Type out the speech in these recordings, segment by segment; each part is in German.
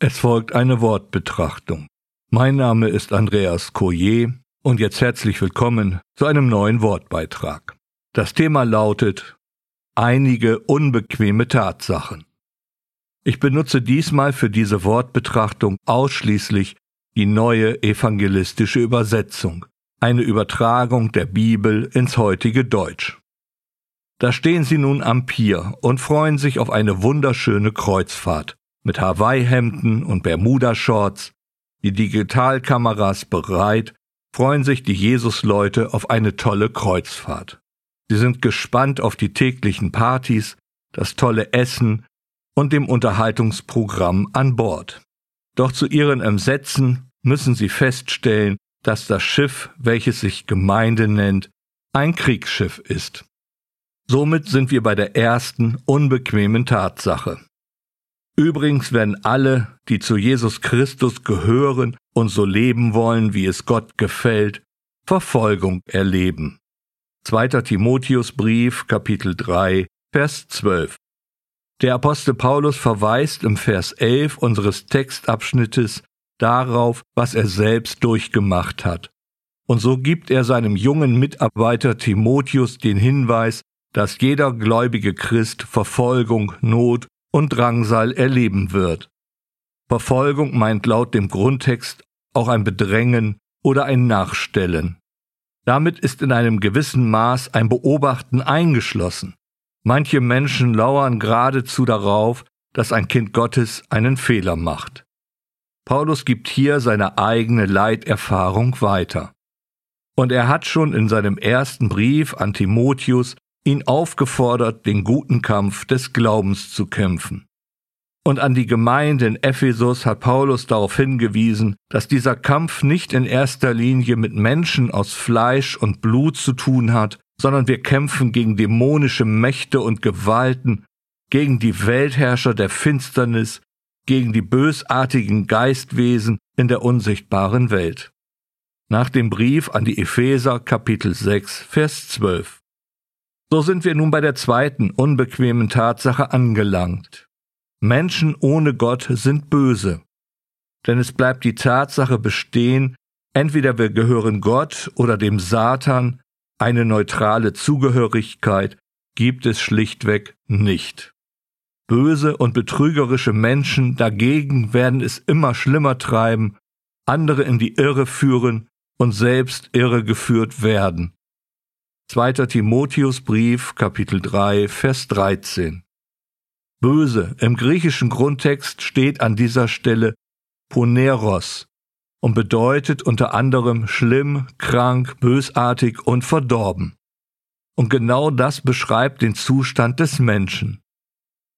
Es folgt eine Wortbetrachtung. Mein Name ist Andreas Coyer und jetzt herzlich willkommen zu einem neuen Wortbeitrag. Das Thema lautet einige unbequeme Tatsachen. Ich benutze diesmal für diese Wortbetrachtung ausschließlich die neue evangelistische Übersetzung, eine Übertragung der Bibel ins heutige Deutsch. Da stehen sie nun am Pier und freuen sich auf eine wunderschöne Kreuzfahrt mit Hawaii-Hemden und Bermuda-Shorts, die Digitalkameras bereit, freuen sich die Jesusleute auf eine tolle Kreuzfahrt. Sie sind gespannt auf die täglichen Partys, das tolle Essen und dem Unterhaltungsprogramm an Bord. Doch zu ihren Entsetzen müssen sie feststellen, dass das Schiff, welches sich Gemeinde nennt, ein Kriegsschiff ist. Somit sind wir bei der ersten unbequemen Tatsache. Übrigens werden alle, die zu Jesus Christus gehören und so leben wollen, wie es Gott gefällt, Verfolgung erleben. 2. Timotheusbrief, Kapitel 3, Vers 12. Der Apostel Paulus verweist im Vers 11 unseres Textabschnittes darauf, was er selbst durchgemacht hat. Und so gibt er seinem jungen Mitarbeiter Timotheus den Hinweis, dass jeder gläubige Christ Verfolgung, Not und Drangsal erleben wird. Verfolgung meint laut dem Grundtext auch ein Bedrängen oder ein Nachstellen. Damit ist in einem gewissen Maß ein Beobachten eingeschlossen. Manche Menschen lauern geradezu darauf, dass ein Kind Gottes einen Fehler macht. Paulus gibt hier seine eigene Leiterfahrung weiter. Und er hat schon in seinem ersten Brief an Timotheus ihn aufgefordert, den guten Kampf des Glaubens zu kämpfen. Und an die Gemeinde in Ephesus hat Paulus darauf hingewiesen, dass dieser Kampf nicht in erster Linie mit Menschen aus Fleisch und Blut zu tun hat, sondern wir kämpfen gegen dämonische Mächte und Gewalten, gegen die Weltherrscher der Finsternis, gegen die bösartigen Geistwesen in der unsichtbaren Welt. Nach dem Brief an die Epheser Kapitel 6 Vers 12. So sind wir nun bei der zweiten unbequemen Tatsache angelangt. Menschen ohne Gott sind böse. Denn es bleibt die Tatsache bestehen, entweder wir gehören Gott oder dem Satan, eine neutrale Zugehörigkeit gibt es schlichtweg nicht. Böse und betrügerische Menschen dagegen werden es immer schlimmer treiben, andere in die Irre führen und selbst irregeführt werden. 2. Timotheusbrief, Kapitel 3, Vers 13. Böse im griechischen Grundtext steht an dieser Stelle Poneros und bedeutet unter anderem schlimm, krank, bösartig und verdorben. Und genau das beschreibt den Zustand des Menschen.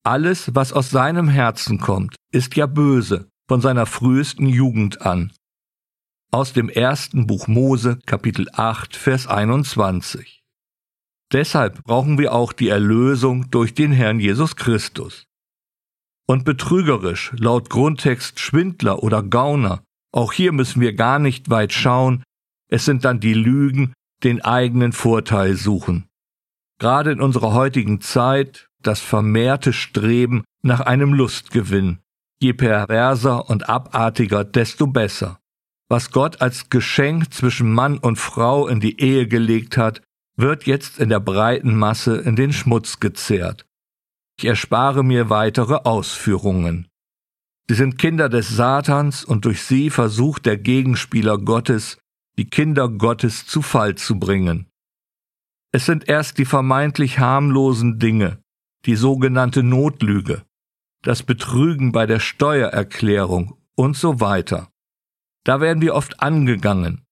Alles, was aus seinem Herzen kommt, ist ja böse, von seiner frühesten Jugend an. Aus dem ersten Buch Mose, Kapitel 8, Vers 21. Deshalb brauchen wir auch die Erlösung durch den Herrn Jesus Christus. Und betrügerisch, laut Grundtext Schwindler oder Gauner, auch hier müssen wir gar nicht weit schauen, es sind dann die Lügen, den eigenen Vorteil suchen. Gerade in unserer heutigen Zeit das vermehrte Streben nach einem Lustgewinn. Je perverser und abartiger, desto besser. Was Gott als Geschenk zwischen Mann und Frau in die Ehe gelegt hat, wird jetzt in der breiten Masse in den Schmutz gezehrt. Ich erspare mir weitere Ausführungen. Sie sind Kinder des Satans und durch sie versucht der Gegenspieler Gottes, die Kinder Gottes zu Fall zu bringen. Es sind erst die vermeintlich harmlosen Dinge, die sogenannte Notlüge, das Betrügen bei der Steuererklärung und so weiter. Da werden wir oft angegangen,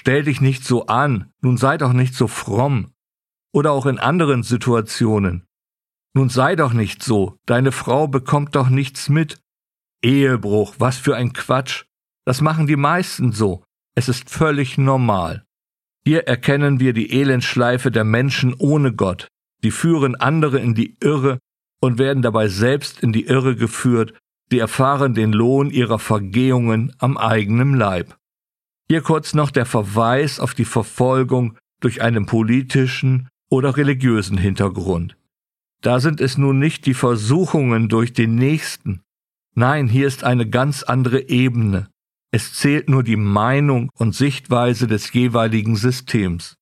Stell dich nicht so an, nun sei doch nicht so fromm. Oder auch in anderen Situationen. Nun sei doch nicht so, deine Frau bekommt doch nichts mit. Ehebruch, was für ein Quatsch. Das machen die meisten so. Es ist völlig normal. Hier erkennen wir die Elendschleife der Menschen ohne Gott. Die führen andere in die Irre und werden dabei selbst in die Irre geführt. Sie erfahren den Lohn ihrer Vergehungen am eigenen Leib. Hier kurz noch der Verweis auf die Verfolgung durch einen politischen oder religiösen Hintergrund. Da sind es nun nicht die Versuchungen durch den Nächsten, Nein, hier ist eine ganz andere Ebene. Es zählt nur die Meinung und Sichtweise des jeweiligen Systems.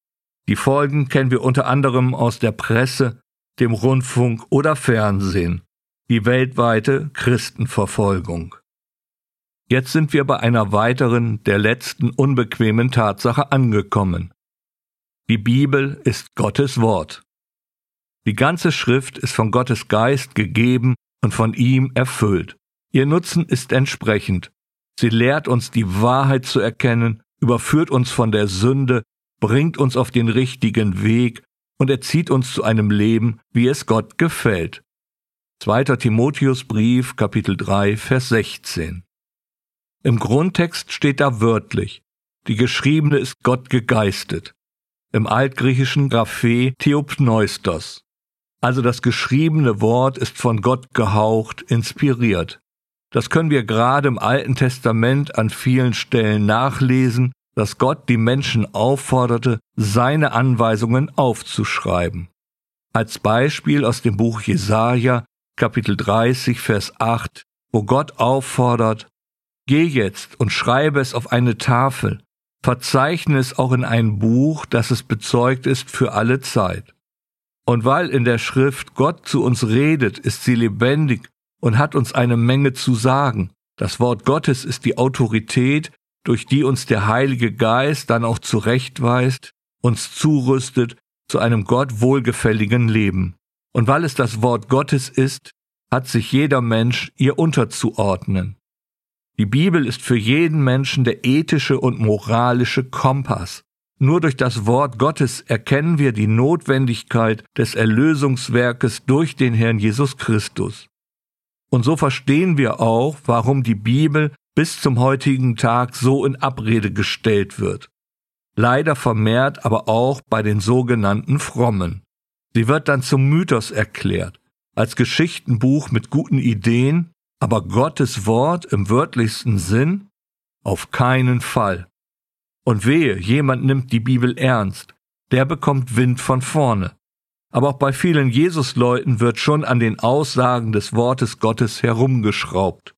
Die Folgen kennen wir unter anderem aus der Presse, dem Rundfunk oder Fernsehen. Die weltweite Christenverfolgung. Jetzt sind wir bei einer weiteren, der letzten unbequemen Tatsache angekommen. Die Bibel ist Gottes Wort. Die ganze Schrift ist von Gottes Geist gegeben und von ihm erfüllt. Ihr Nutzen ist entsprechend. Sie lehrt uns die Wahrheit zu erkennen, überführt uns von der Sünde, bringt uns auf den richtigen Weg und erzieht uns zu einem Leben, wie es Gott gefällt. 2. Timotheusbrief, Kapitel 3, Vers 16. Im Grundtext steht da wörtlich, die geschriebene ist Gott gegeistet. Im altgriechischen Graphe Theopneustos. Also das geschriebene Wort ist von Gott gehaucht, inspiriert. Das können wir gerade im Alten Testament an vielen Stellen nachlesen, dass Gott die Menschen aufforderte, seine Anweisungen aufzuschreiben. Als Beispiel aus dem Buch Jesaja, Kapitel 30, Vers 8, wo Gott auffordert, Geh jetzt und schreibe es auf eine Tafel, verzeichne es auch in ein Buch, dass es bezeugt ist für alle Zeit. Und weil in der Schrift Gott zu uns redet, ist sie lebendig und hat uns eine Menge zu sagen. Das Wort Gottes ist die Autorität, durch die uns der Heilige Geist dann auch zurechtweist, uns zurüstet zu einem Gott wohlgefälligen Leben. Und weil es das Wort Gottes ist, hat sich jeder Mensch ihr unterzuordnen. Die Bibel ist für jeden Menschen der ethische und moralische Kompass. Nur durch das Wort Gottes erkennen wir die Notwendigkeit des Erlösungswerkes durch den Herrn Jesus Christus. Und so verstehen wir auch, warum die Bibel bis zum heutigen Tag so in Abrede gestellt wird. Leider vermehrt aber auch bei den sogenannten Frommen. Sie wird dann zum Mythos erklärt, als Geschichtenbuch mit guten Ideen, aber Gottes Wort im wörtlichsten Sinn? Auf keinen Fall. Und wehe, jemand nimmt die Bibel ernst, der bekommt Wind von vorne. Aber auch bei vielen Jesusleuten wird schon an den Aussagen des Wortes Gottes herumgeschraubt.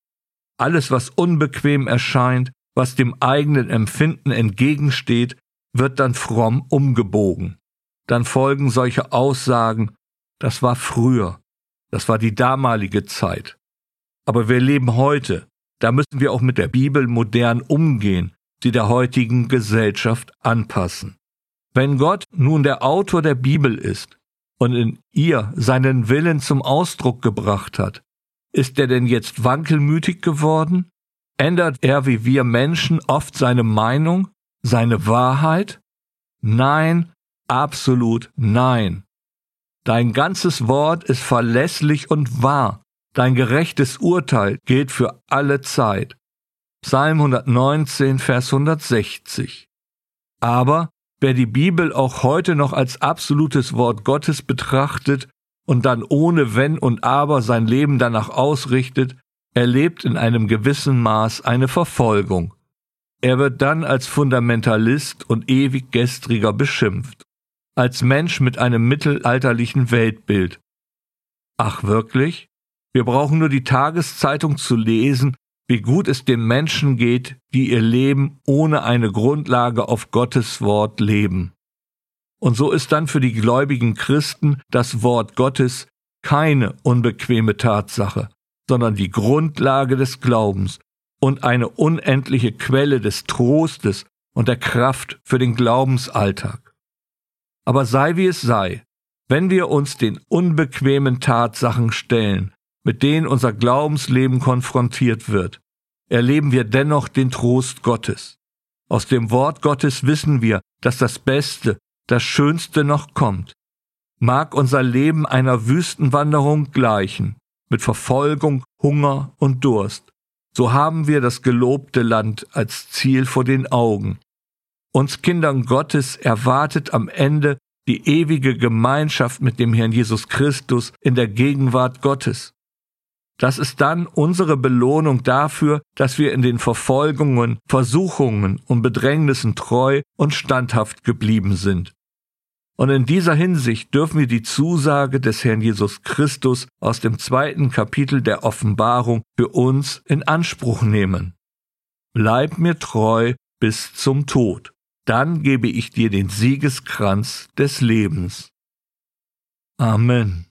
Alles, was unbequem erscheint, was dem eigenen Empfinden entgegensteht, wird dann fromm umgebogen. Dann folgen solche Aussagen, das war früher, das war die damalige Zeit. Aber wir leben heute. Da müssen wir auch mit der Bibel modern umgehen, sie der heutigen Gesellschaft anpassen. Wenn Gott nun der Autor der Bibel ist und in ihr seinen Willen zum Ausdruck gebracht hat, ist er denn jetzt wankelmütig geworden? Ändert er wie wir Menschen oft seine Meinung, seine Wahrheit? Nein, absolut nein. Dein ganzes Wort ist verlässlich und wahr, Dein gerechtes Urteil gilt für alle Zeit. Psalm 119, Vers 160. Aber wer die Bibel auch heute noch als absolutes Wort Gottes betrachtet und dann ohne Wenn und Aber sein Leben danach ausrichtet, erlebt in einem gewissen Maß eine Verfolgung. Er wird dann als Fundamentalist und ewig gestriger beschimpft, als Mensch mit einem mittelalterlichen Weltbild. Ach wirklich? Wir brauchen nur die Tageszeitung zu lesen, wie gut es den Menschen geht, die ihr Leben ohne eine Grundlage auf Gottes Wort leben. Und so ist dann für die gläubigen Christen das Wort Gottes keine unbequeme Tatsache, sondern die Grundlage des Glaubens und eine unendliche Quelle des Trostes und der Kraft für den Glaubensalltag. Aber sei wie es sei, wenn wir uns den unbequemen Tatsachen stellen, mit denen unser Glaubensleben konfrontiert wird, erleben wir dennoch den Trost Gottes. Aus dem Wort Gottes wissen wir, dass das Beste, das Schönste noch kommt. Mag unser Leben einer Wüstenwanderung gleichen, mit Verfolgung, Hunger und Durst, so haben wir das gelobte Land als Ziel vor den Augen. Uns Kindern Gottes erwartet am Ende die ewige Gemeinschaft mit dem Herrn Jesus Christus in der Gegenwart Gottes. Das ist dann unsere Belohnung dafür, dass wir in den Verfolgungen, Versuchungen und Bedrängnissen treu und standhaft geblieben sind. Und in dieser Hinsicht dürfen wir die Zusage des Herrn Jesus Christus aus dem zweiten Kapitel der Offenbarung für uns in Anspruch nehmen. Bleib mir treu bis zum Tod, dann gebe ich dir den Siegeskranz des Lebens. Amen.